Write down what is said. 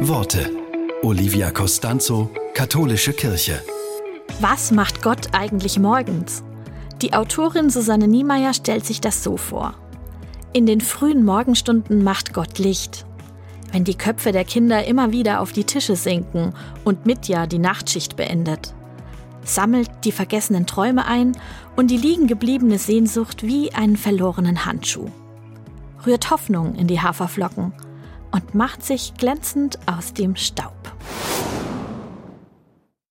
Worte. Olivia Costanzo, Katholische Kirche. Was macht Gott eigentlich morgens? Die Autorin Susanne Niemeyer stellt sich das so vor. In den frühen Morgenstunden macht Gott Licht. Wenn die Köpfe der Kinder immer wieder auf die Tische sinken und Mitja die Nachtschicht beendet. Sammelt die vergessenen Träume ein und die liegen gebliebene Sehnsucht wie einen verlorenen Handschuh. Rührt Hoffnung in die Haferflocken und macht sich glänzend aus dem Staub.